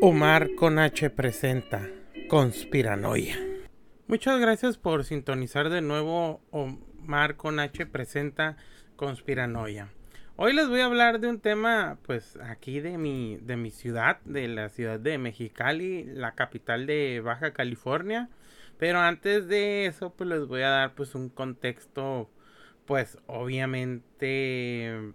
Omar con H presenta Conspiranoia. Muchas gracias por sintonizar de nuevo Omar con H presenta Conspiranoia. Hoy les voy a hablar de un tema pues aquí de mi de mi ciudad, de la ciudad de Mexicali, la capital de Baja California. Pero antes de eso pues les voy a dar pues un contexto pues obviamente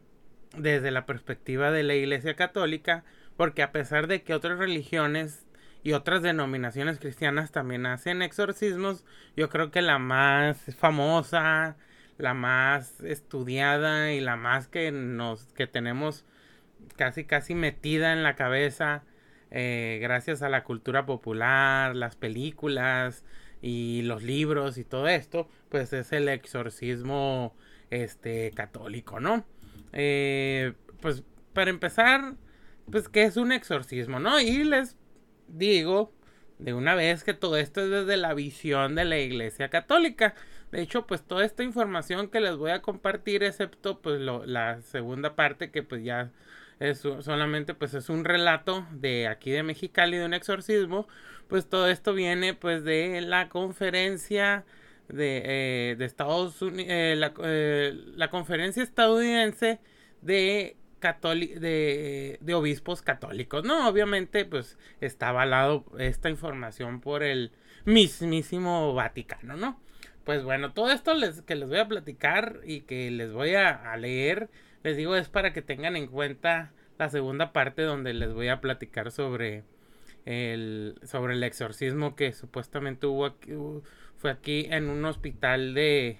desde la perspectiva de la Iglesia Católica porque a pesar de que otras religiones y otras denominaciones cristianas también hacen exorcismos, yo creo que la más famosa, la más estudiada y la más que nos que tenemos casi casi metida en la cabeza eh, gracias a la cultura popular, las películas y los libros y todo esto, pues es el exorcismo este católico, ¿no? Eh, pues para empezar, pues que es un exorcismo, ¿no? Y les digo de una vez que todo esto es desde la visión de la Iglesia Católica. De hecho, pues toda esta información que les voy a compartir, excepto pues la segunda parte que pues ya es solamente pues es un relato de aquí de Mexicali de un exorcismo, pues todo esto viene pues de la conferencia de, eh, de Estados Unidos, eh, eh, la conferencia estadounidense de de, de, obispos católicos. No, obviamente, pues está avalado esta información por el mismísimo Vaticano, ¿no? Pues bueno, todo esto les, que les voy a platicar y que les voy a, leer, les digo, es para que tengan en cuenta la segunda parte donde les voy a platicar sobre el, sobre el exorcismo que supuestamente hubo aquí, fue aquí en un hospital de,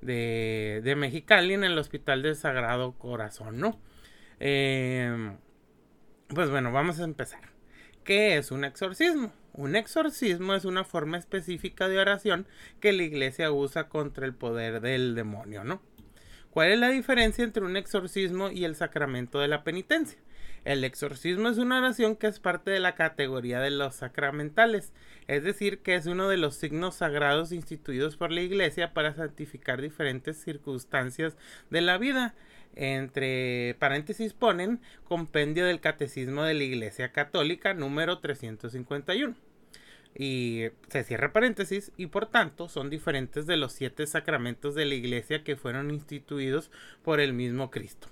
de, de Mexicali, en el Hospital del Sagrado Corazón, ¿no? Em, pues bueno, vamos a empezar. ¿Qué es un exorcismo? Un exorcismo es una forma específica de oración que la iglesia usa contra el poder del demonio, ¿no? ¿Cuál es la diferencia entre un exorcismo y el sacramento de la penitencia? El exorcismo es una oración que es parte de la categoría de los sacramentales, es decir, que es uno de los signos sagrados instituidos por la Iglesia para santificar diferentes circunstancias de la vida entre paréntesis ponen compendio del catecismo de la Iglesia Católica número 351. Y se cierra paréntesis y por tanto son diferentes de los siete sacramentos de la Iglesia que fueron instituidos por el mismo Cristo.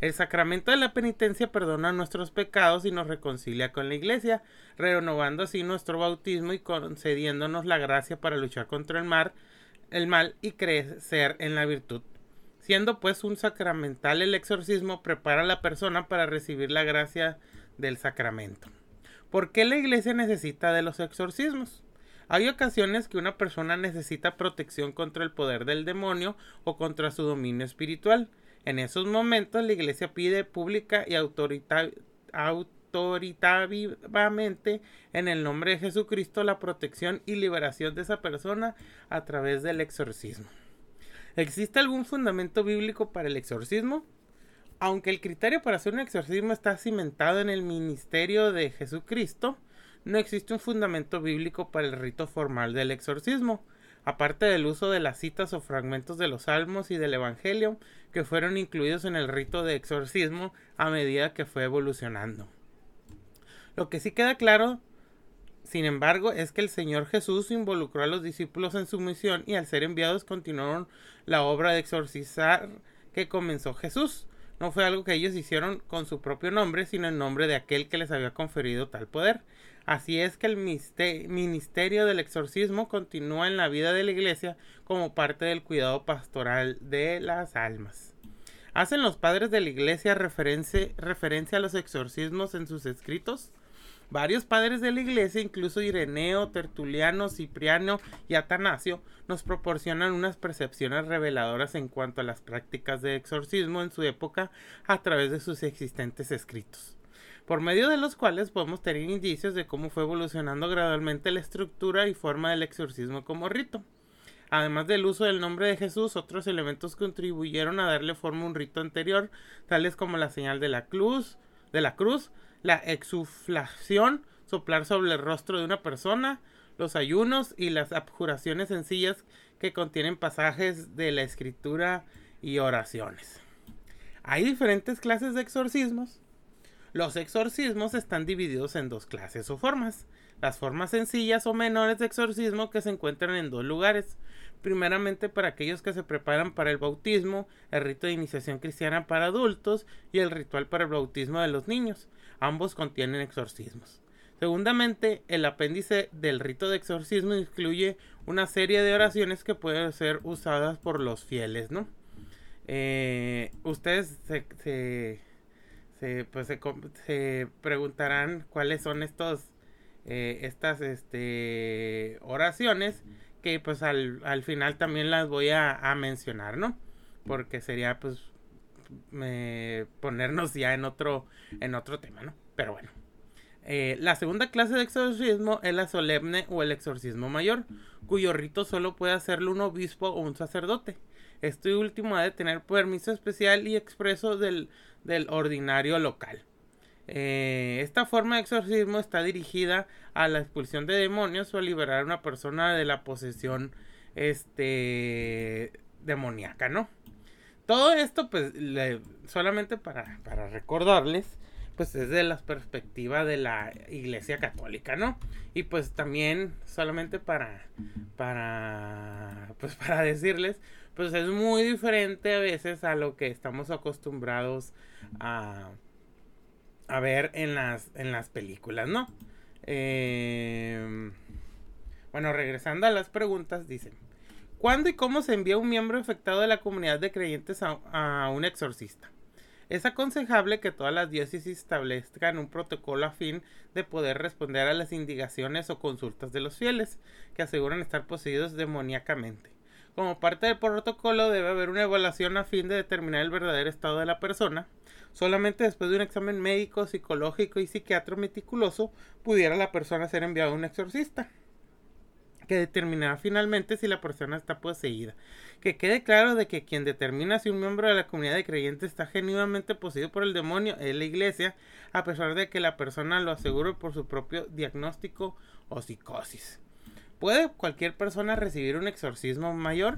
El sacramento de la penitencia perdona nuestros pecados y nos reconcilia con la Iglesia, renovando así nuestro bautismo y concediéndonos la gracia para luchar contra el mal, el mal y crecer en la virtud Siendo pues un sacramental el exorcismo, prepara a la persona para recibir la gracia del sacramento. ¿Por qué la iglesia necesita de los exorcismos? Hay ocasiones que una persona necesita protección contra el poder del demonio o contra su dominio espiritual. En esos momentos la iglesia pide pública y autoritativamente en el nombre de Jesucristo la protección y liberación de esa persona a través del exorcismo. ¿Existe algún fundamento bíblico para el exorcismo? Aunque el criterio para hacer un exorcismo está cimentado en el ministerio de Jesucristo, no existe un fundamento bíblico para el rito formal del exorcismo, aparte del uso de las citas o fragmentos de los salmos y del Evangelio que fueron incluidos en el rito de exorcismo a medida que fue evolucionando. Lo que sí queda claro sin embargo, es que el Señor Jesús involucró a los discípulos en su misión y al ser enviados continuaron la obra de exorcizar que comenzó Jesús. No fue algo que ellos hicieron con su propio nombre, sino en nombre de aquel que les había conferido tal poder. Así es que el ministerio del exorcismo continúa en la vida de la iglesia como parte del cuidado pastoral de las almas. ¿Hacen los padres de la iglesia referencia a los exorcismos en sus escritos? Varios padres de la iglesia, incluso Ireneo, Tertuliano, Cipriano y Atanasio, nos proporcionan unas percepciones reveladoras en cuanto a las prácticas de exorcismo en su época a través de sus existentes escritos, por medio de los cuales podemos tener indicios de cómo fue evolucionando gradualmente la estructura y forma del exorcismo como rito. Además del uso del nombre de Jesús, otros elementos contribuyeron a darle forma a un rito anterior, tales como la señal de la cruz, de la cruz, la exuflación, soplar sobre el rostro de una persona, los ayunos y las abjuraciones sencillas que contienen pasajes de la escritura y oraciones. Hay diferentes clases de exorcismos. Los exorcismos están divididos en dos clases o formas. Las formas sencillas o menores de exorcismo que se encuentran en dos lugares. Primeramente para aquellos que se preparan para el bautismo, el rito de iniciación cristiana para adultos y el ritual para el bautismo de los niños. Ambos contienen exorcismos. Segundamente, el apéndice del rito de exorcismo incluye una serie de oraciones que pueden ser usadas por los fieles, ¿no? Eh, ustedes se, pues se, preguntarán cuáles son estos eh, estas este, oraciones que pues al, final también las voy a, mencionar, ¿no? Porque sería pues ponernos ya en otro en otro tema, ¿no? Pero bueno. Eh, la segunda clase de exorcismo es la solemne o el exorcismo mayor, cuyo rito solo puede hacerlo un obispo o un sacerdote. Este último ha de tener permiso especial y expreso del, ordinario local. Eh, esta forma de exorcismo está dirigida a la expulsión de demonios o a liberar a una persona de la posesión este demoníaca, ¿no? Todo esto, pues, solamente para, para recordarles pues es de la perspectiva de la iglesia católica, ¿no? Y pues también solamente para para pues para decirles, pues es muy diferente a veces a lo que estamos acostumbrados a a ver en las en las películas, ¿no? Eh, bueno, regresando a las preguntas, dicen, ¿cuándo y cómo se envía un miembro afectado de la comunidad de creyentes a un exorcista? Es aconsejable que todas las diócesis establezcan un protocolo a fin de poder responder a las indicaciones o consultas de los fieles, que aseguran estar poseídos demoníacamente. Como parte del protocolo debe haber una evaluación a fin de determinar el verdadero estado de la persona. Solamente después de un examen médico, psicológico y psiquiatra meticuloso pudiera la persona ser enviada a un exorcista que determinará finalmente si la persona está poseída. Que quede claro de que quien determina si un miembro de la comunidad de creyentes está genuinamente poseído por el demonio es la iglesia, a pesar de que la persona lo asegure por su propio diagnóstico o psicosis. ¿Puede cualquier persona recibir un exorcismo mayor?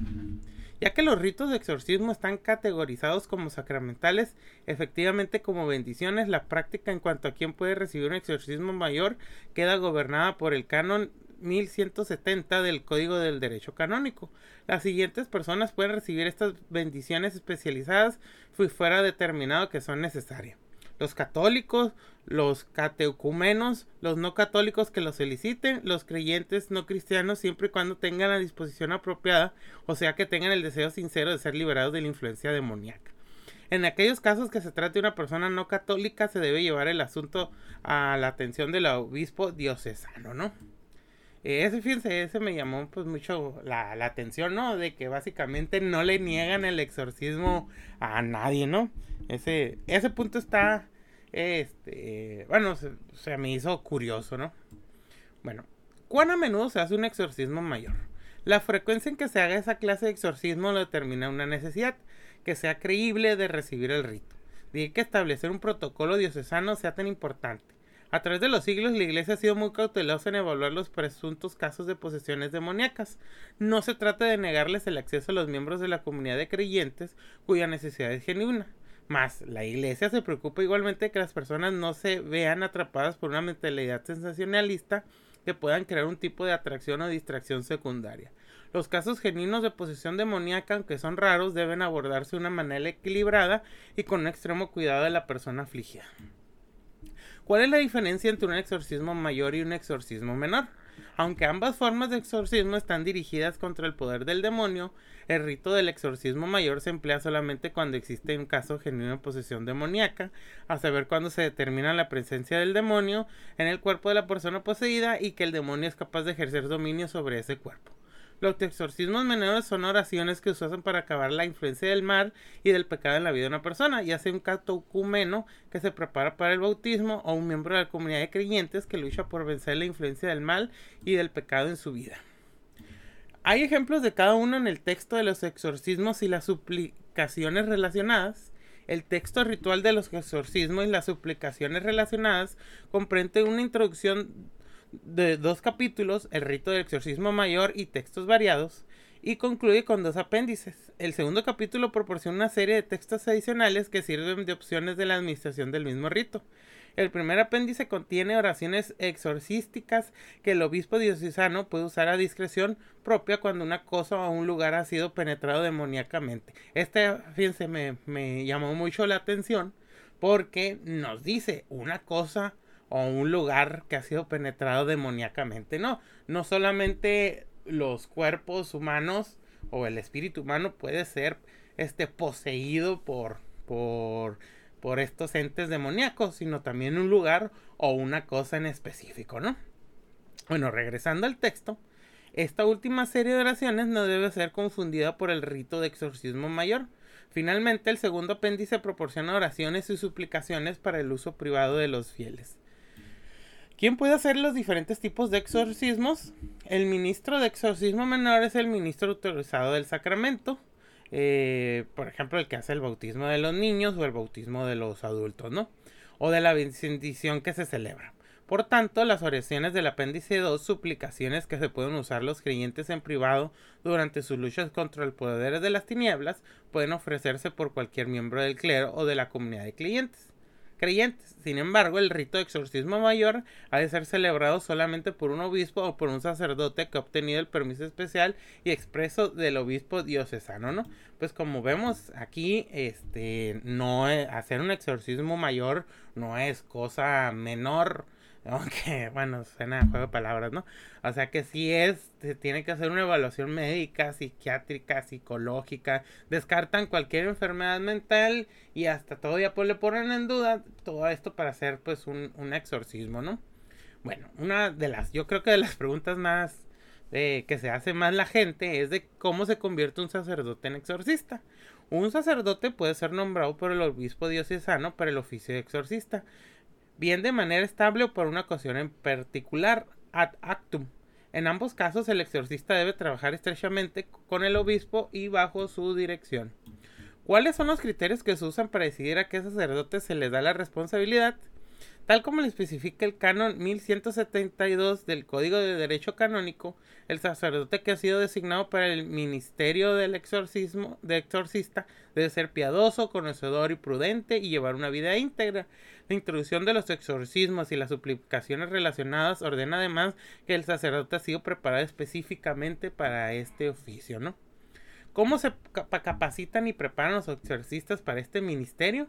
Ya que los ritos de exorcismo están categorizados como sacramentales, efectivamente como bendiciones, la práctica en cuanto a quién puede recibir un exorcismo mayor queda gobernada por el canon 1170 del Código del Derecho Canónico. Las siguientes personas pueden recibir estas bendiciones especializadas si fuera determinado que son necesarias. Los católicos, los cateucumenos, los no católicos que lo soliciten, los creyentes no cristianos siempre y cuando tengan la disposición apropiada, o sea que tengan el deseo sincero de ser liberados de la influencia demoníaca. En aquellos casos que se trate de una persona no católica, se debe llevar el asunto a la atención del obispo diocesano, ¿no? Ese, fíjense, ese me llamó pues mucho la, atención, ¿no? De que básicamente no le niegan el exorcismo a nadie, ¿no? Ese, ese punto está, este, bueno, se, se me hizo curioso, ¿no? Bueno, ¿cuán a menudo se hace un exorcismo mayor? La frecuencia en que se haga esa clase de exorcismo lo determina una necesidad, que sea creíble de recibir el rito. Dije que establecer un protocolo diocesano sea tan importante. A través de los siglos, la Iglesia ha sido muy cautelosa en evaluar los presuntos casos de posesiones demoníacas. No se trata de negarles el acceso a los miembros de la comunidad de creyentes cuya necesidad es genuina. Más, la Iglesia se preocupa igualmente de que las personas no se vean atrapadas por una mentalidad sensacionalista que puedan crear un tipo de atracción o distracción secundaria. Los casos genuinos de posesión demoníaca, aunque son raros, deben abordarse de una manera equilibrada y con un extremo cuidado de la persona afligida. ¿Cuál es la diferencia entre un exorcismo mayor y un exorcismo menor? Aunque ambas formas de exorcismo están dirigidas contra el poder del demonio, el rito del exorcismo mayor se emplea solamente cuando existe un caso genuino de posesión demoníaca, a saber cuando se determina la presencia del demonio en el cuerpo de la persona poseída y que el demonio es capaz de ejercer dominio sobre ese cuerpo. Los exorcismos menores son oraciones que se usan para acabar la influencia del mal y del pecado en la vida de una persona, ya sea un catocumeno que se prepara para el bautismo o un miembro de la comunidad de creyentes que lucha por vencer la influencia del mal y del pecado en su vida. Hay ejemplos de cada uno en el texto de los exorcismos y las suplicaciones relacionadas. El texto ritual de los exorcismos y las suplicaciones relacionadas comprende una introducción de dos capítulos, el rito del exorcismo mayor y textos variados, y concluye con dos apéndices. El segundo capítulo proporciona una serie de textos adicionales que sirven de opciones de la administración del mismo rito. El primer apéndice contiene oraciones exorcísticas que el obispo diocesano puede usar a discreción propia cuando una cosa o un lugar ha sido penetrado demoníacamente. Este, fíjense, me, me llamó mucho la atención porque nos dice una cosa o un lugar que ha sido penetrado demoníacamente. No, no solamente los cuerpos humanos o el espíritu humano puede ser este poseído por por por estos entes demoníacos, sino también un lugar o una cosa en específico, ¿no? Bueno, regresando al texto, esta última serie de oraciones no debe ser confundida por el rito de exorcismo mayor. Finalmente, el segundo apéndice proporciona oraciones y suplicaciones para el uso privado de los fieles. ¿Quién puede hacer los diferentes tipos de exorcismos? El ministro de exorcismo menor es el ministro autorizado del sacramento. Eh, por ejemplo, el que hace el bautismo de los niños o el bautismo de los adultos, ¿no? O de la bendición que se celebra. Por tanto, las oraciones del apéndice 2, suplicaciones que se pueden usar los creyentes en privado durante sus luchas contra el poder de las tinieblas, pueden ofrecerse por cualquier miembro del clero o de la comunidad de clientes creyentes. Sin embargo, el rito de exorcismo mayor ha de ser celebrado solamente por un obispo o por un sacerdote que ha obtenido el permiso especial y expreso del obispo diocesano, ¿no? Pues como vemos aquí, este, no hacer un exorcismo mayor no es cosa menor aunque, bueno, suena a juego de palabras, ¿no? O sea que sí es, se tiene que hacer una evaluación médica, psiquiátrica, psicológica. Descartan cualquier enfermedad mental y hasta todavía pues le ponen en duda todo esto para hacer pues un, un exorcismo, ¿no? Bueno, una de las, yo creo que de las preguntas más eh, que se hace más la gente es de cómo se convierte un sacerdote en exorcista. Un sacerdote puede ser nombrado por el obispo diocesano para el oficio de exorcista bien de manera estable o por una ocasión en particular, ad actum. En ambos casos, el exorcista debe trabajar estrechamente con el obispo y bajo su dirección. ¿Cuáles son los criterios que se usan para decidir a qué sacerdote se le da la responsabilidad? Tal como le especifica el canon 1172 del Código de Derecho Canónico, el sacerdote que ha sido designado para el ministerio del exorcismo, de exorcista debe ser piadoso, conocedor y prudente y llevar una vida íntegra. La introducción de los exorcismos y las suplicaciones relacionadas ordena además que el sacerdote ha sido preparado específicamente para este oficio, ¿no? ¿Cómo se capacitan y preparan los exorcistas para este ministerio?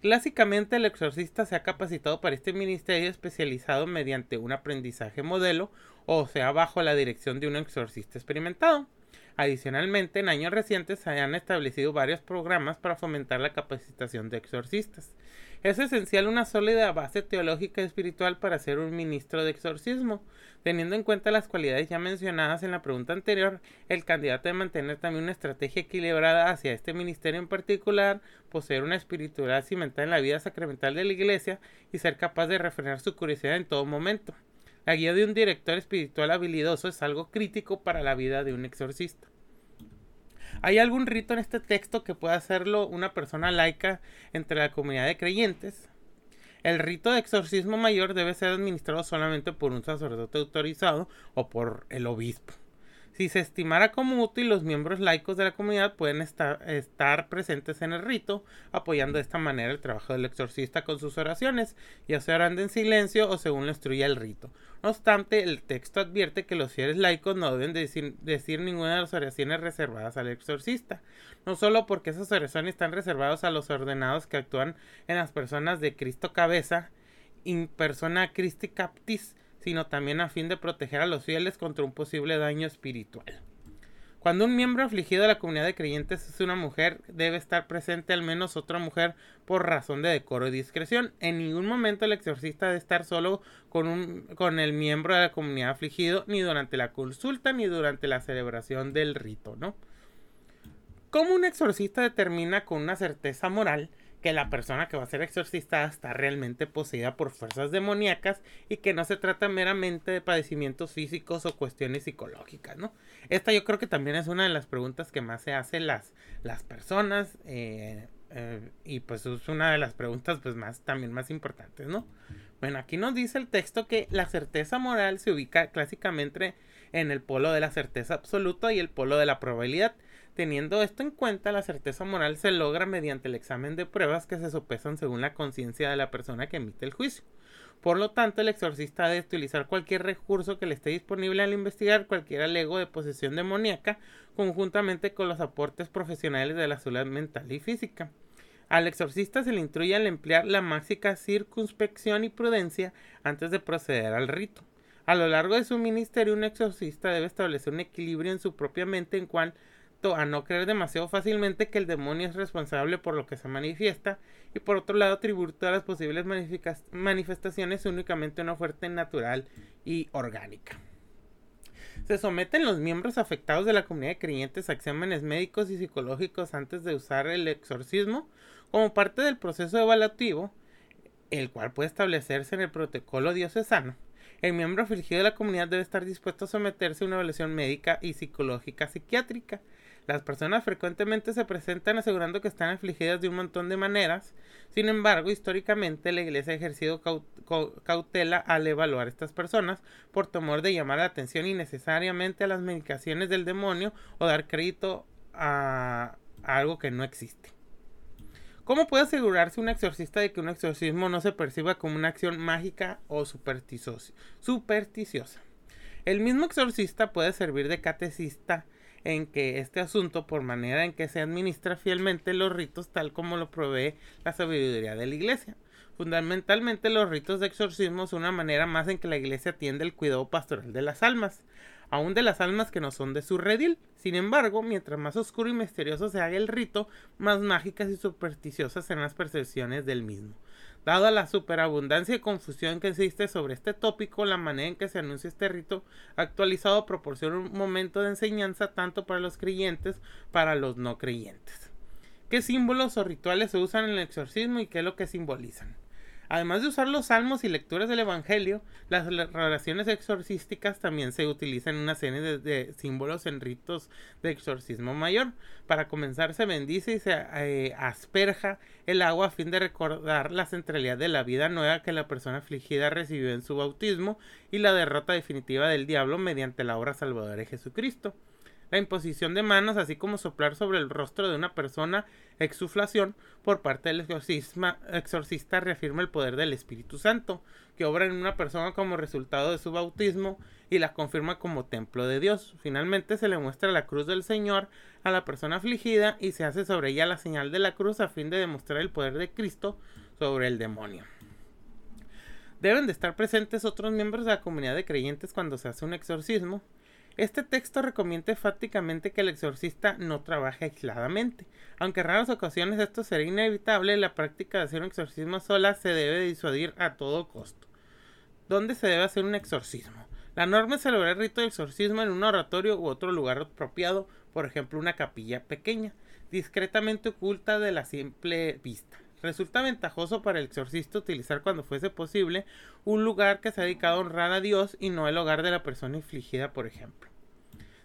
Clásicamente el exorcista se ha capacitado para este ministerio especializado mediante un aprendizaje modelo o sea bajo la dirección de un exorcista experimentado. Adicionalmente, en años recientes se han establecido varios programas para fomentar la capacitación de exorcistas. Es esencial una sólida base teológica y espiritual para ser un ministro de exorcismo. Teniendo en cuenta las cualidades ya mencionadas en la pregunta anterior, el candidato debe mantener también una estrategia equilibrada hacia este ministerio en particular, poseer una espiritualidad cimentada en la vida sacramental de la iglesia y ser capaz de refrenar su curiosidad en todo momento. La guía de un director espiritual habilidoso es algo crítico para la vida de un exorcista. ¿Hay algún rito en este texto que pueda hacerlo una persona laica entre la comunidad de creyentes? El rito de exorcismo mayor debe ser administrado solamente por un sacerdote autorizado o por el obispo. Si se estimara como útil, los miembros laicos de la comunidad pueden estar, presentes en el rito, apoyando de esta manera el trabajo del exorcista con sus oraciones, ya sea orando en silencio o según lo instruya el rito. No obstante, el texto advierte que los fieles laicos no deben decir, ninguna de las oraciones reservadas al exorcista, no solo porque esas oraciones están reservadas a los ordenados que actúan en las personas de Cristo cabeza, in persona Christi captis, sino también a fin de proteger a los fieles contra un posible daño espiritual. Cuando un miembro afligido de la comunidad de creyentes es una mujer, debe estar presente al menos otra mujer por razón de decoro y discreción. En ningún momento el exorcista debe estar solo con, un, con el miembro de la comunidad afligido, ni durante la consulta, ni durante la celebración del rito, ¿no? ¿Cómo un exorcista determina con una certeza moral que la persona que va a ser exorcistada está realmente poseída por fuerzas demoníacas y que no se trata meramente de padecimientos físicos o cuestiones psicológicas, ¿no? Esta yo creo que también es una de las preguntas que más se hacen las, las personas eh, eh, y pues es una de las preguntas pues más también más importantes, ¿no? Bueno, aquí nos dice el texto que la certeza moral se ubica clásicamente en el polo de la certeza absoluta y el polo de la probabilidad Teniendo esto en cuenta, la certeza moral se logra mediante el examen de pruebas que se sopesan según la conciencia de la persona que emite el juicio. Por lo tanto, el exorcista debe utilizar cualquier recurso que le esté disponible al investigar cualquier alego de posesión demoníaca, conjuntamente con los aportes profesionales de la salud mental y física. Al exorcista se le instruye al emplear la máxima circunspección y prudencia antes de proceder al rito. A lo largo de su ministerio, un exorcista debe establecer un equilibrio en su propia mente en a no creer demasiado fácilmente que el demonio es responsable por lo que se manifiesta y por otro lado atribuir todas las posibles manifestaciones únicamente a una fuerte natural y orgánica. Se someten los miembros afectados de la comunidad de creyentes a exámenes médicos y psicológicos antes de usar el exorcismo como parte del proceso evaluativo, el cual puede establecerse en el protocolo diocesano. El miembro afligido de la comunidad debe estar dispuesto a someterse a una evaluación médica y psicológica psiquiátrica las personas frecuentemente se presentan asegurando que están afligidas de un montón de maneras. Sin embargo, históricamente la Iglesia ha ejercido cautela al evaluar a estas personas por temor de llamar la atención innecesariamente a las medicaciones del demonio o dar crédito a, algo que no existe. ¿Cómo puede asegurarse un exorcista de que un exorcismo no se perciba como una acción mágica o supersticiosa? El mismo exorcista puede servir de catecista en que este asunto, por manera en que se administra fielmente los ritos tal como lo provee la sabiduría de la Iglesia. Fundamentalmente los ritos de exorcismo son una manera más en que la Iglesia atiende el cuidado pastoral de las almas, aun de las almas que no son de su redil. Sin embargo, mientras más oscuro y misterioso se haga el rito, más mágicas y supersticiosas serán las percepciones del mismo. Dada la superabundancia y confusión que existe sobre este tópico, la manera en que se anuncia este rito actualizado proporciona un momento de enseñanza tanto para los creyentes para los no creyentes. ¿Qué símbolos o rituales se usan en el exorcismo y qué es lo que simbolizan? Además de usar los salmos y lecturas del Evangelio, las oraciones exorcísticas también se utilizan en una serie de, símbolos en ritos de exorcismo mayor. Para comenzar se bendice y se eh, asperja el agua a fin de recordar la centralidad de la vida nueva que la persona afligida recibió en su bautismo y la derrota definitiva del diablo mediante la obra salvadora de Jesucristo la imposición de manos, así como soplar sobre el rostro de una persona, exuflación, por parte del exorcista reafirma el poder del Espíritu Santo, que obra en una persona como resultado de su bautismo y la confirma como templo de Dios. Finalmente se le muestra la cruz del Señor a la persona afligida y se hace sobre ella la señal de la cruz a fin de demostrar el poder de Cristo sobre el demonio. Deben de estar presentes otros miembros de la comunidad de creyentes cuando se hace un exorcismo. Este texto recomienda enfáticamente que el exorcista no trabaje aisladamente. Aunque en raras ocasiones esto será inevitable, la práctica de hacer un exorcismo sola se debe disuadir a todo costo. ¿Dónde se debe hacer un exorcismo? La norma es celebrar el rito de exorcismo en un oratorio u otro lugar apropiado, por ejemplo una capilla pequeña, discretamente oculta de la simple vista. Resulta ventajoso para el exorcista utilizar cuando fuese posible un lugar que se ha dedicado a honrar a Dios y no el hogar de la persona infligida, por ejemplo.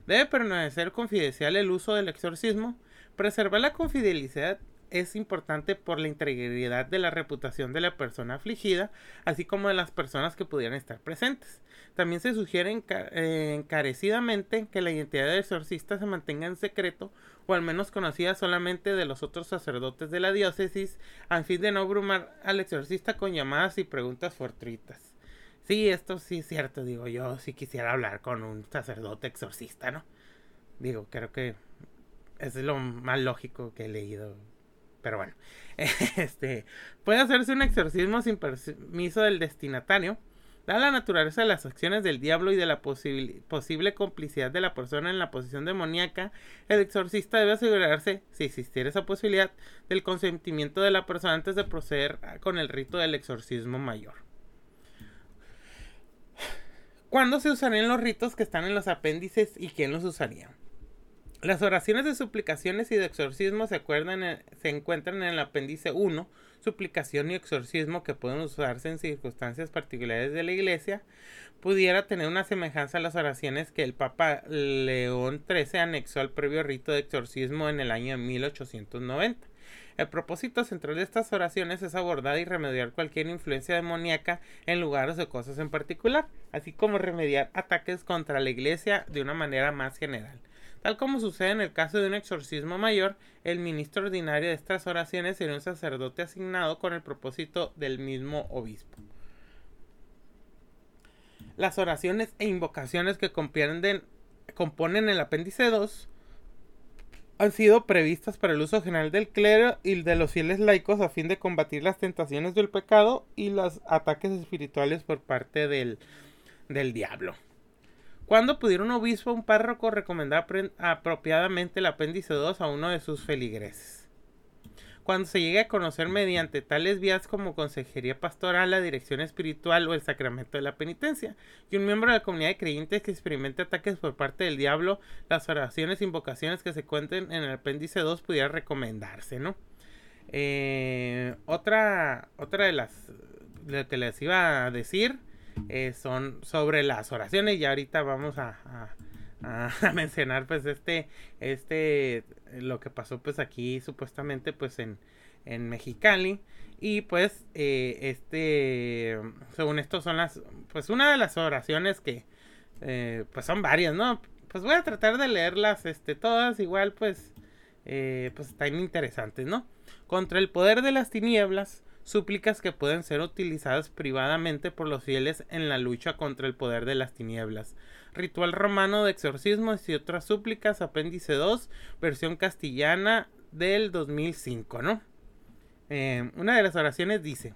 Debe permanecer confidencial el uso del exorcismo. Preservar la confidencialidad es importante por la integridad de la reputación de la persona afligida, así como de las personas que pudieran estar presentes. También se sugiere eh, encarecidamente que la identidad del exorcista se mantenga en secreto o al menos conocida solamente de los otros sacerdotes de la diócesis, a fin de no abrumar al exorcista con llamadas y preguntas fortuitas. Sí, esto sí es cierto, digo yo, si quisiera hablar con un sacerdote exorcista, ¿no? Digo, creo que es lo más lógico que he leído. Pero bueno, este puede hacerse un exorcismo sin permiso del destinatario. Dada la naturaleza de las acciones del diablo y de la posible complicidad de la persona en la posición demoníaca, el exorcista debe asegurarse, si existiera esa posibilidad, del consentimiento de la persona antes de proceder con el rito del exorcismo mayor. ¿Cuándo se usarían los ritos que están en los apéndices y quién los usaría? Las oraciones de suplicaciones y de exorcismo se, encuentran en el apéndice 1, suplicación y exorcismo que pueden usarse en circunstancias particulares de la iglesia, pudiera tener una semejanza a las oraciones que el Papa León XIII anexó al previo rito de exorcismo en el año 1890. El propósito central de estas oraciones es abordar y remediar cualquier influencia demoníaca en lugares o cosas en particular, así como remediar ataques contra la iglesia de una manera más general. Tal como sucede en el caso de un exorcismo mayor, el ministro ordinario de estas oraciones sería un sacerdote asignado con el propósito del mismo obispo. Las oraciones e invocaciones que componen el apéndice 2 han sido previstas para el uso general del clero y de los fieles laicos a fin de combatir las tentaciones del pecado y los ataques espirituales por parte del, del diablo. Cuando pudiera un obispo o un párroco recomendar apropiadamente el apéndice 2 a uno de sus feligreses? Cuando se llegue a conocer mediante tales vías como consejería pastoral, la dirección espiritual o el sacramento de la penitencia, y un miembro de la comunidad de creyentes que experimente ataques por parte del diablo, las oraciones e invocaciones que se cuenten en el apéndice 2 pudiera recomendarse, ¿no? Eh, otra, otra de las que les iba a decir eh, son sobre las oraciones y ahorita vamos a, mencionar pues este este lo que pasó pues aquí supuestamente pues en en Mexicali. Y pues eh, este según esto son las pues una de las oraciones que eh, pues son varias no pues voy a tratar de leerlas este todas igual pues pues están interesantes no contra el poder de las tinieblas súplicas que pueden ser utilizadas privadamente por los fieles en la lucha contra el poder de las tinieblas Ritual romano de exorcismos y otras súplicas, apéndice 2, versión castellana del 2005, ¿no? Eh, una de las oraciones dice,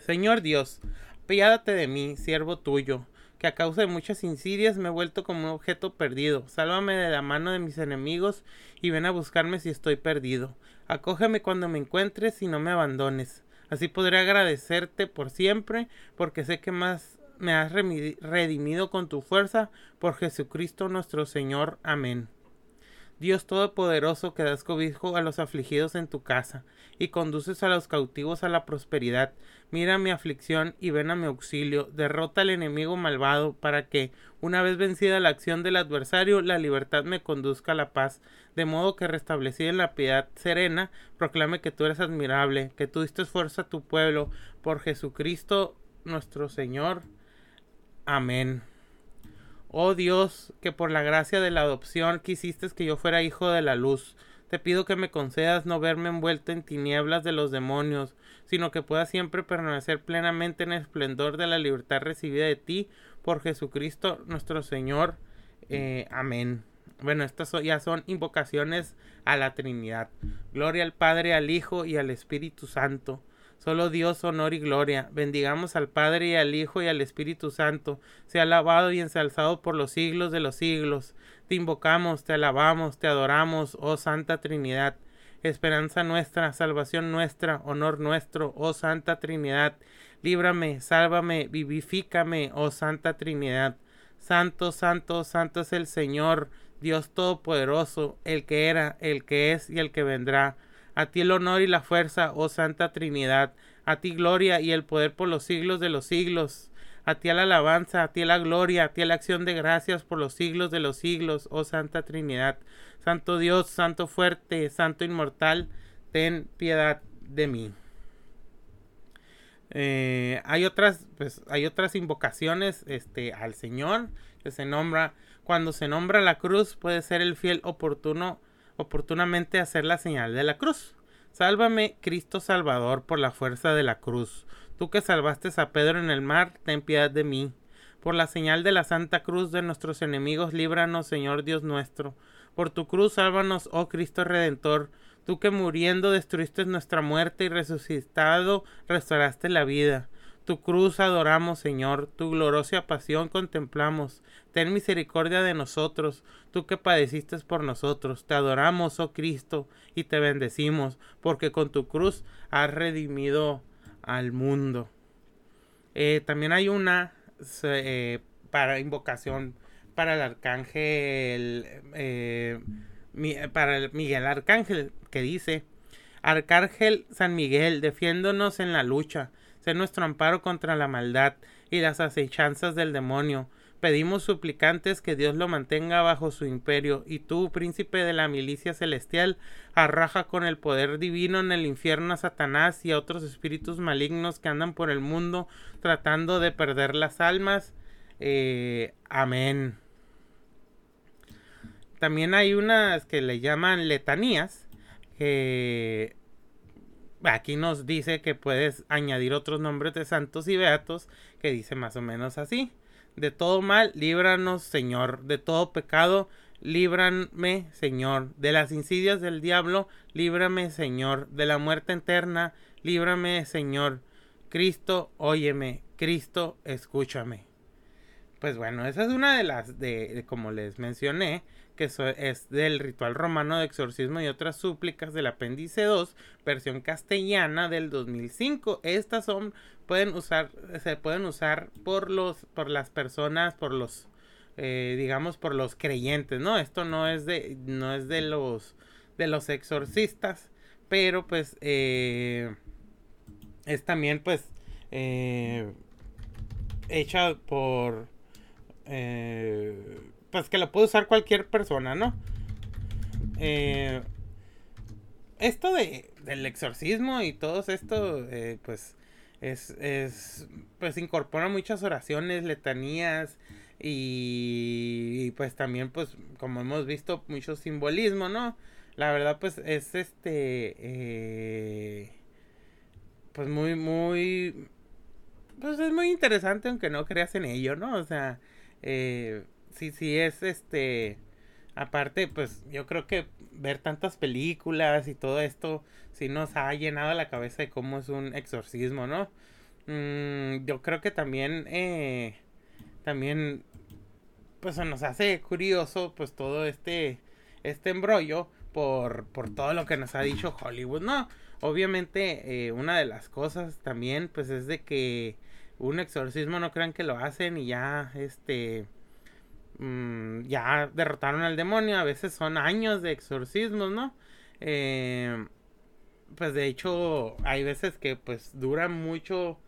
Señor Dios, piádate de mí, siervo tuyo, que a causa de muchas insidias me he vuelto como un objeto perdido. Sálvame de la mano de mis enemigos y ven a buscarme si estoy perdido. Acógeme cuando me encuentres y no me abandones. Así podré agradecerte por siempre, porque sé que más me has redimido con tu fuerza por Jesucristo nuestro Señor. Amén. Dios Todopoderoso que das cobijo a los afligidos en tu casa y conduces a los cautivos a la prosperidad, mira mi aflicción y ven a mi auxilio, derrota al enemigo malvado para que, una vez vencida la acción del adversario, la libertad me conduzca a la paz, de modo que restablecida la piedad serena, proclame que tú eres admirable, que tú diste fuerza a tu pueblo, por Jesucristo nuestro Señor. Amén. Oh Dios, que por la gracia de la adopción quisiste que yo fuera hijo de la luz, te pido que me concedas no verme envuelto en tinieblas de los demonios, sino que pueda siempre permanecer plenamente en el esplendor de la libertad recibida de ti por Jesucristo nuestro Señor. Eh, amén. Bueno, estas ya son invocaciones a la Trinidad. Gloria al Padre, al Hijo y al Espíritu Santo Solo Dios, honor y gloria. Bendigamos al Padre y al Hijo y al Espíritu Santo. Sea alabado y ensalzado por los siglos de los siglos. Te invocamos, te alabamos, te adoramos, oh Santa Trinidad. Esperanza nuestra, salvación nuestra, honor nuestro, oh Santa Trinidad. Líbrame, sálvame, vivifícame, oh Santa Trinidad. Santo, santo, santo es el Señor, Dios Todopoderoso, el que era, el que es y el que vendrá a ti el honor y la fuerza, oh Santa Trinidad. A ti gloria y el poder por los siglos de los siglos. A ti la alabanza, a ti la gloria, a ti la acción de gracias por los siglos de los siglos, oh Santa Trinidad. Santo Dios, Santo fuerte, Santo inmortal, ten piedad de mí. Eh, hay otras, pues, hay otras invocaciones, este, al Señor que se nombra. Cuando se nombra la cruz, puede ser el fiel oportuno oportunamente hacer la señal de la cruz. Sálvame, Cristo Salvador, por la fuerza de la cruz. Tú que salvaste a Pedro en el mar, ten piedad de mí. Por la señal de la Santa Cruz de nuestros enemigos, líbranos, Señor Dios nuestro. Por tu cruz, sálvanos, oh Cristo Redentor. Tú que muriendo destruiste nuestra muerte y resucitado restauraste la vida. Tu cruz adoramos, Señor, tu gloriosa pasión contemplamos. Ten misericordia de nosotros, tú que padeciste por nosotros. Te adoramos, oh Cristo, y te bendecimos, porque con tu cruz has redimido al mundo. Eh, también hay una eh, para invocación para el arcángel, eh, para el Miguel Arcángel, que dice, Arcángel San Miguel, defiéndonos en la lucha Nuestro amparo contra la maldad y las acechanzas del demonio. Pedimos suplicantes que Dios lo mantenga bajo su imperio, y tú, príncipe de la milicia celestial, arraja con el poder divino en el infierno a Satanás y a otros espíritus malignos que andan por el mundo tratando de perder las almas. Eh, amén. también hay unas que le llaman letanías, que aquí nos dice que puedes añadir otros nombres de santos y beatos, que dice más o menos así. De todo mal, líbranos, Señor. De todo pecado, líbrame, Señor. De las insidias del diablo, líbrame, Señor. De la muerte eterna, líbrame, Señor. Cristo, óyeme. Cristo, escúchame. Pues bueno, esa es una de las de, como les mencioné, que es del ritual romano de exorcismo y otras súplicas del apéndice 2, versión castellana del 2005. Estas son pueden usar se pueden usar por los por las personas, por los eh, digamos por los creyentes, ¿no? Esto no es de no es de los de los exorcistas, pero pues eh, es también pues eh, hecha por pues que lo puede usar cualquier persona, ¿no? Eh, esto de, del exorcismo y todo esto, eh, pues es, es, pues incorpora muchas oraciones, letanías y, pues también, pues como hemos visto, mucho simbolismo, ¿no? La verdad, pues es este, eh, pues muy, muy, pues es muy interesante aunque no creas en ello, ¿no? O sea, eh, sí, sí es este... Aparte, pues yo creo que ver tantas películas y todo esto sí nos ha llenado la cabeza de cómo es un exorcismo, ¿no? Mm, yo creo que también, eh, también, pues nos hace curioso, pues todo este, este embrollo por, por todo lo que nos ha dicho Hollywood, ¿no? Obviamente, eh, una de las cosas también, pues es de que un exorcismo no crean que lo hacen y ya, este, mm, ya derrotaron al demonio. A veces son años de exorcismos, ¿no? Eh, pues de hecho hay veces que pues dura mucho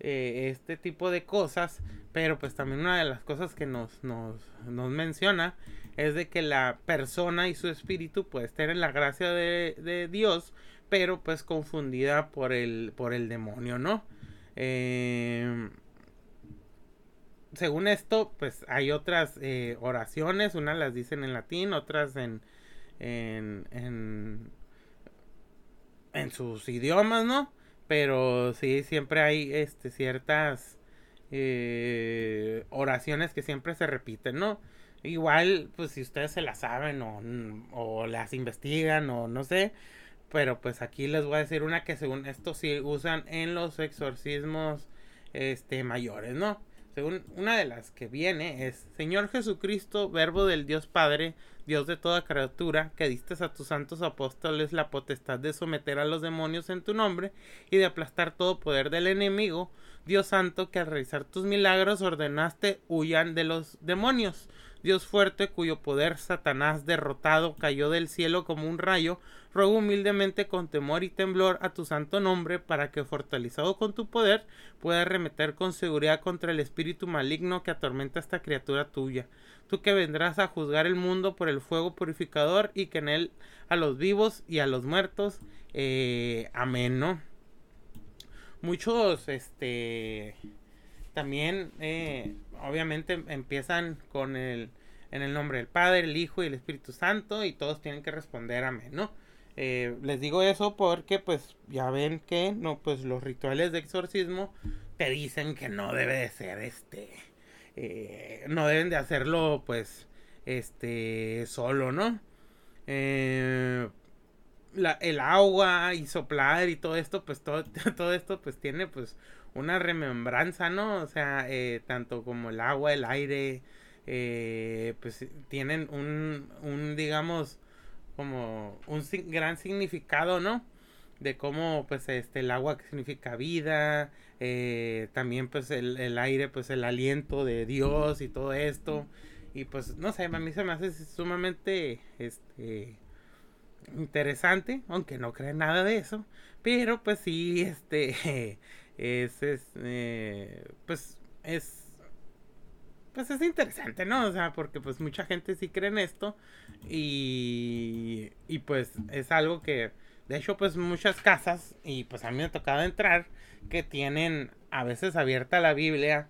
eh, este tipo de cosas, pero pues también una de las cosas que nos, nos, nos menciona es de que la persona y su espíritu puede estar en la gracia de, de Dios, pero pues confundida por el, por el demonio, ¿no? Eh, según esto, pues hay otras eh, oraciones, unas las dicen en latín, otras en, en, en, sus idiomas, ¿no? Pero sí, siempre hay este, ciertas eh, oraciones que siempre se repiten, ¿no? Igual, pues si ustedes se las saben o, o las investigan o no sé, pero pues aquí les voy a decir una que según esto sí usan en los exorcismos este mayores, ¿no? Según una de las que viene es Señor Jesucristo, verbo del Dios Padre, Dios de toda criatura, que diste a tus santos apóstoles la potestad de someter a los demonios en tu nombre y de aplastar todo poder del enemigo, Dios santo, que al realizar tus milagros ordenaste huyan de los demonios. Dios fuerte, cuyo poder Satanás derrotado cayó del cielo como un rayo, ruego humildemente con temor y temblor a tu santo nombre, para que fortalecido con tu poder pueda remeter con seguridad contra el espíritu maligno que atormenta a esta criatura tuya. Tú que vendrás a juzgar el mundo por el fuego purificador y que en él a los vivos y a los muertos. Eh, amén, ¿no? Muchos, este también eh, obviamente empiezan con el en el nombre del Padre, el Hijo y el Espíritu Santo y todos tienen que responder amén, ¿no? Eh, les digo eso porque pues ya ven que no pues los rituales de exorcismo te dicen que no debe de ser este eh, no deben de hacerlo pues este solo no eh, el agua y soplar y todo esto pues todo, todo esto pues tiene pues una remembranza, ¿no? O sea, eh, tanto como el agua, el aire, eh, pues tienen un, un, digamos, como un gran significado, ¿no? De cómo, pues, este, el agua significa vida, eh, también, pues, el, el, aire, pues, el aliento de Dios y todo esto. Y, pues, no sé, a mí se me hace sumamente, este, interesante, aunque no cree nada de eso. Pero, pues, sí, este... es, es eh, pues es pues es interesante, ¿no? O sea, porque pues mucha gente sí cree en esto y, y pues es algo que, de hecho, pues muchas casas, y pues a mí me ha tocado entrar, que tienen a veces abierta la Biblia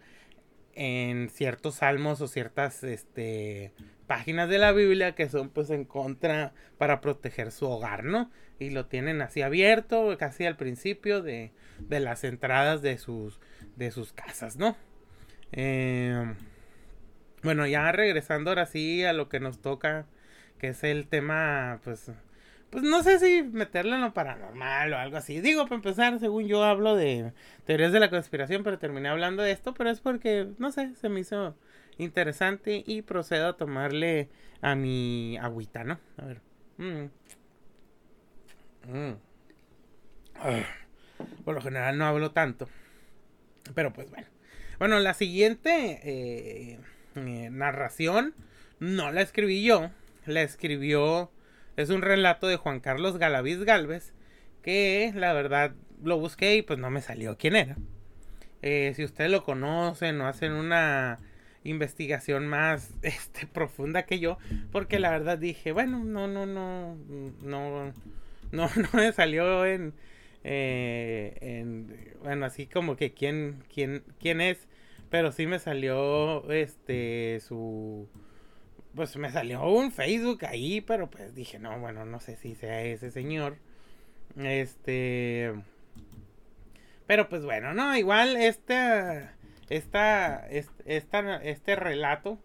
en ciertos salmos o ciertas este, páginas de la Biblia que son pues en contra para proteger su hogar, ¿no? Y lo tienen así abierto, casi al principio de, de las entradas de sus, de sus casas, ¿no? Eh, bueno, ya regresando ahora sí a lo que nos toca, que es el tema, pues, pues no sé si meterle en lo paranormal o algo así. Digo, para empezar, según yo hablo de teorías de la conspiración, pero terminé hablando de esto, pero es porque, no sé, se me hizo interesante y procedo a tomarle a mi agüita, ¿no? A ver. Mm. Mm. Por lo general no hablo tanto. Pero pues bueno. Bueno, la siguiente eh, eh, narración no la escribí yo. La escribió. Es un relato de Juan Carlos Galaviz Galvez. Que la verdad lo busqué y pues no me salió quién era. Eh, si ustedes lo conocen o hacen una investigación más este, profunda que yo, porque la verdad dije, bueno, no, no, no, no, no, no me salió en, eh, en bueno, así como que quién, quién, quién es, pero sí me salió, este, su, pues me salió un Facebook ahí, pero pues dije, no, bueno, no sé si sea ese señor, este, pero pues bueno, no, igual este esta, esta, este relato,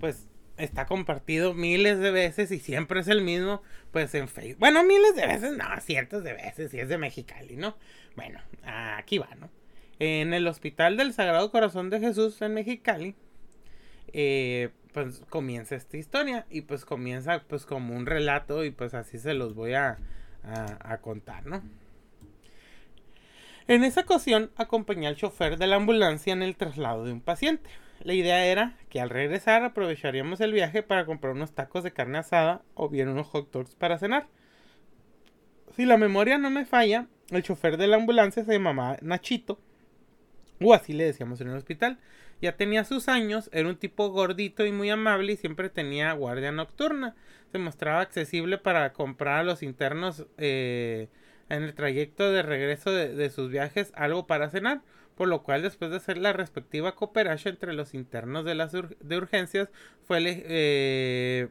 pues está compartido miles de veces y siempre es el mismo, pues en Facebook. Bueno, miles de veces, no, cientos de veces, y es de Mexicali, ¿no? Bueno, aquí va, ¿no? En el Hospital del Sagrado Corazón de Jesús en Mexicali, eh, pues comienza esta historia y pues comienza pues como un relato y pues así se los voy a, a, a contar, ¿no? En esa ocasión acompañé al chofer de la ambulancia en el traslado de un paciente. La idea era que al regresar aprovecharíamos el viaje para comprar unos tacos de carne asada o bien unos hot dogs para cenar. Si la memoria no me falla, el chofer de la ambulancia se llamaba Nachito, o así le decíamos en el hospital. Ya tenía sus años, era un tipo gordito y muy amable y siempre tenía guardia nocturna. Se mostraba accesible para comprar a los internos eh, en el trayecto de regreso de, sus viajes algo para cenar, por lo cual después de hacer la respectiva cooperación entre los internos de las de urgencias fue eh,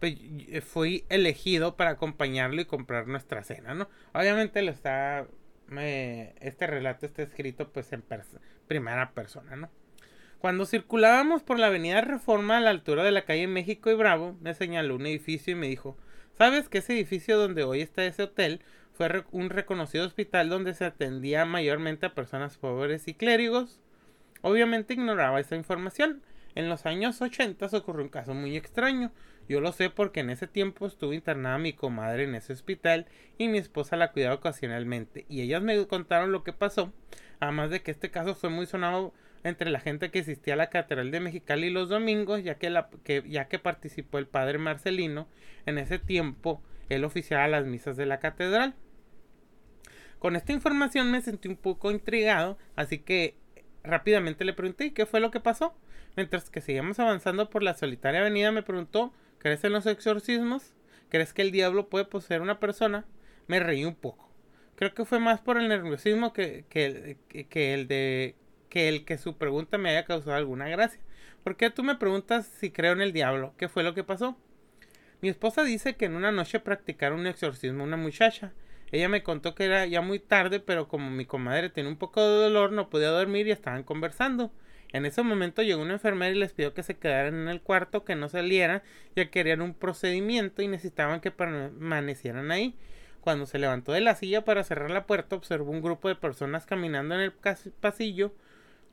pues, fui elegido para acompañarlo y comprar nuestra cena, ¿no? Obviamente lo está este relato está escrito pues en primera persona, ¿no? Cuando circulábamos por la avenida Reforma a la altura de la calle México y Bravo, me señaló un edificio y me dijo, ¿sabes que ese edificio donde hoy está ese hotel fue un reconocido hospital donde se atendía mayormente a personas pobres y clérigos. Obviamente ignoraba esa información. En los años 80 ocurrió un caso muy extraño. Yo lo sé porque en ese tiempo estuvo internada mi comadre en ese hospital y mi esposa la cuidaba ocasionalmente. Y ellas me contaron lo que pasó. Además de que este caso fue muy sonado entre la gente que asistía a la Catedral de Mexicali los domingos, ya que, la, que, ya que participó el padre Marcelino. En ese tiempo él oficiaba las misas de la catedral. Con esta información me sentí un poco intrigado, así que rápidamente le pregunté qué fue lo que pasó. Mientras que seguíamos avanzando por la solitaria avenida me preguntó, ¿crees en los exorcismos? ¿Crees que el diablo puede poseer una persona? Me reí un poco. Creo que fue más por el nerviosismo que, que, que, el de que el que su pregunta me haya causado alguna gracia. ¿Por qué tú me preguntas si creo en el diablo? ¿Qué fue lo que pasó? Mi esposa dice que en una noche practicaron un exorcismo a una muchacha. Ella me contó que era ya muy tarde, pero como mi comadre tenía un poco de dolor, no podía dormir y estaban conversando. En ese momento llegó una enfermera y les pidió que se quedaran en el cuarto, que no salieran, ya querían un procedimiento y necesitaban que permanecieran ahí. Cuando se levantó de la silla para cerrar la puerta, observó un grupo de personas caminando en el pasillo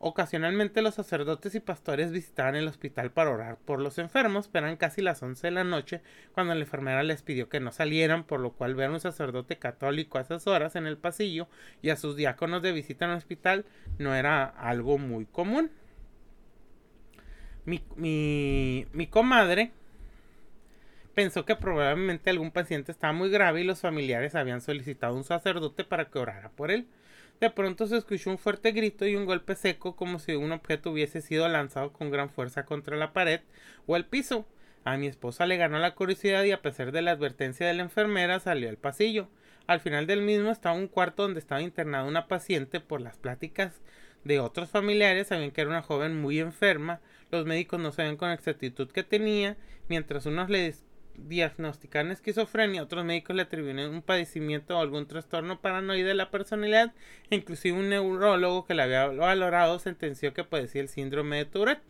Ocasionalmente los sacerdotes y pastores visitaban el hospital para orar por los enfermos, pero eran casi las once de la noche cuando la enfermera les pidió que no salieran, por lo cual ver a un sacerdote católico a esas horas en el pasillo y a sus diáconos de visita en el hospital no era algo muy común. Mi, mi, mi comadre pensó que probablemente algún paciente estaba muy grave y los familiares habían solicitado a un sacerdote para que orara por él. De pronto se escuchó un fuerte grito y un golpe seco como si un objeto hubiese sido lanzado con gran fuerza contra la pared o el piso. A mi esposa le ganó la curiosidad y a pesar de la advertencia de la enfermera salió al pasillo. Al final del mismo estaba un cuarto donde estaba internada una paciente por las pláticas de otros familiares sabían que era una joven muy enferma, los médicos no sabían con exactitud qué tenía, mientras unos le diagnosticaron esquizofrenia, otros médicos le atribuyeron un padecimiento o algún trastorno paranoide de la personalidad, inclusive un neurólogo que la había valorado sentenció que padecía el síndrome de Tourette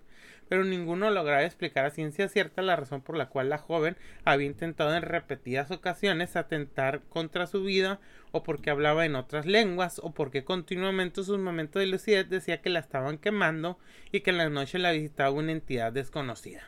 pero ninguno lograba explicar a ciencia cierta la razón por la cual la joven había intentado en repetidas ocasiones atentar contra su vida, o porque hablaba en otras lenguas, o porque continuamente en sus momentos de lucidez decía que la estaban quemando y que en la noche la visitaba una entidad desconocida.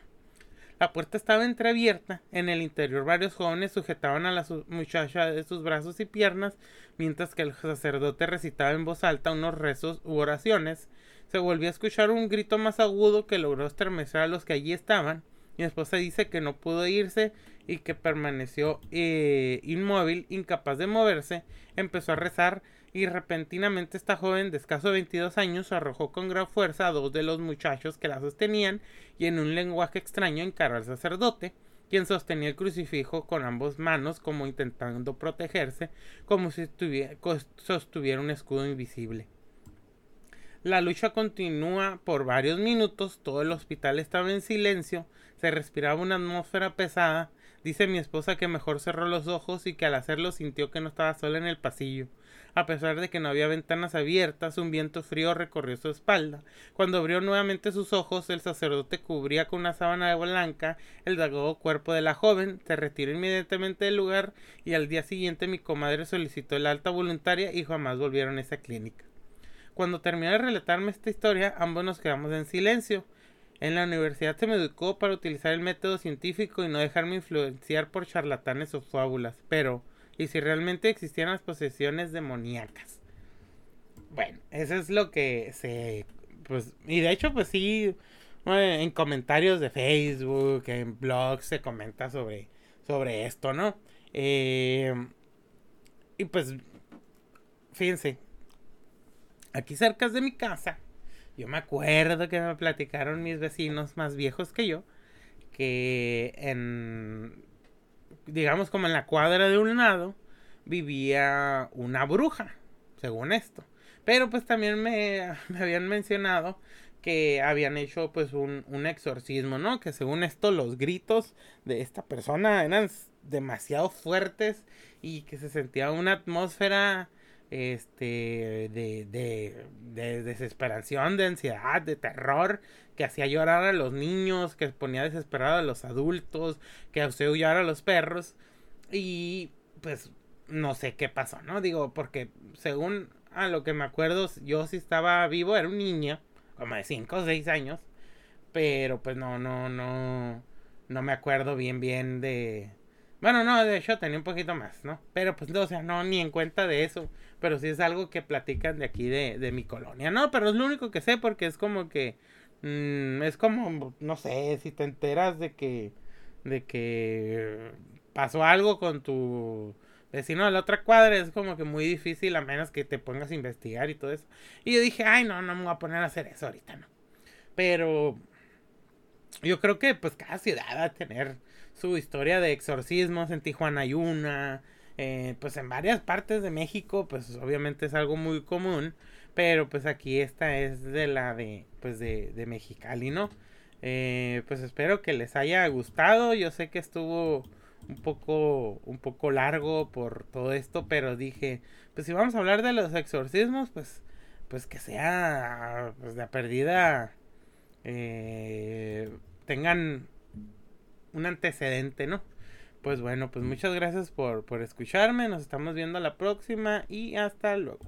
La puerta estaba entreabierta, en el interior varios jóvenes sujetaban a la muchacha de sus brazos y piernas, mientras que el sacerdote recitaba en voz alta unos rezos u oraciones, se volvió a escuchar un grito más agudo que logró estremecer a los que allí estaban. Mi esposa dice que no pudo irse y que permaneció eh, inmóvil, incapaz de moverse. Empezó a rezar y repentinamente esta joven de escaso 22 años arrojó con gran fuerza a dos de los muchachos que la sostenían y en un lenguaje extraño encaró al sacerdote, quien sostenía el crucifijo con ambas manos como intentando protegerse, como si sostuviera un escudo invisible. La lucha continúa por varios minutos, todo el hospital estaba en silencio, se respiraba una atmósfera pesada. Dice mi esposa que mejor cerró los ojos y que al hacerlo sintió que no estaba sola en el pasillo. A pesar de que no había ventanas abiertas, un viento frío recorrió su espalda. Cuando abrió nuevamente sus ojos, el sacerdote cubría con una sábana de blanca el delgado cuerpo de la joven, se retiró inmediatamente del lugar y al día siguiente mi comadre solicitó el alta voluntaria y jamás volvieron a esa clínica. Cuando terminé de relatarme esta historia, ambos nos quedamos en silencio. En la universidad se me educó para utilizar el método científico y no dejarme influenciar por charlatanes o fábulas. Pero, ¿y si realmente existían las posesiones demoníacas? Bueno, eso es lo que se... Pues, y de hecho, pues sí, en comentarios de Facebook, en blogs se comenta sobre, sobre esto, ¿no? Eh, y pues, fíjense, aquí cerca de mi casa, yo me acuerdo que me platicaron mis vecinos más viejos que yo, que en, digamos como en la cuadra de un lado, vivía una bruja, según esto. Pero pues también me, me habían mencionado que habían hecho pues un, un, exorcismo, ¿no? Que según esto los gritos de esta persona eran demasiado fuertes y que se sentía una atmósfera este, de, de, de, desesperación, de ansiedad, de terror, que hacía llorar a los niños, que ponía desesperado a los adultos, que hacía llorar a los perros. Y pues no sé qué pasó, ¿no? Digo, porque según a lo que me acuerdo, yo sí estaba vivo, era un niño, como de 5 o 6 años, pero pues no, no, no, no me acuerdo bien, bien de... Bueno, no, de hecho tenía un poquito más, ¿no? Pero pues, no, o sea, no, ni en cuenta de eso pero sí es algo que platican de aquí de, de mi colonia, ¿no? Pero es lo único que sé porque es como que, mm, es como, no sé, si te enteras de que, de que pasó algo con tu vecino de la otra cuadra, es como que muy difícil a menos que te pongas a investigar y todo eso. Y yo dije, ay, no, no me voy a poner a hacer eso ahorita, no. Pero yo creo que pues cada ciudad va a tener su historia de exorcismos. En Tijuana hay una, eh, pues en varias partes de México, pues obviamente es algo muy común, pero pues aquí esta es de la de, pues de, de Mexicali, ¿no? Eh, pues espero que les haya gustado, yo sé que estuvo un poco, un poco largo por todo esto, pero dije, pues si vamos a hablar de los exorcismos, pues, pues que sea, pues de perdida, eh, tengan un antecedente, ¿no? Pues bueno, pues muchas gracias por, por escucharme. Nos estamos viendo la próxima y hasta luego.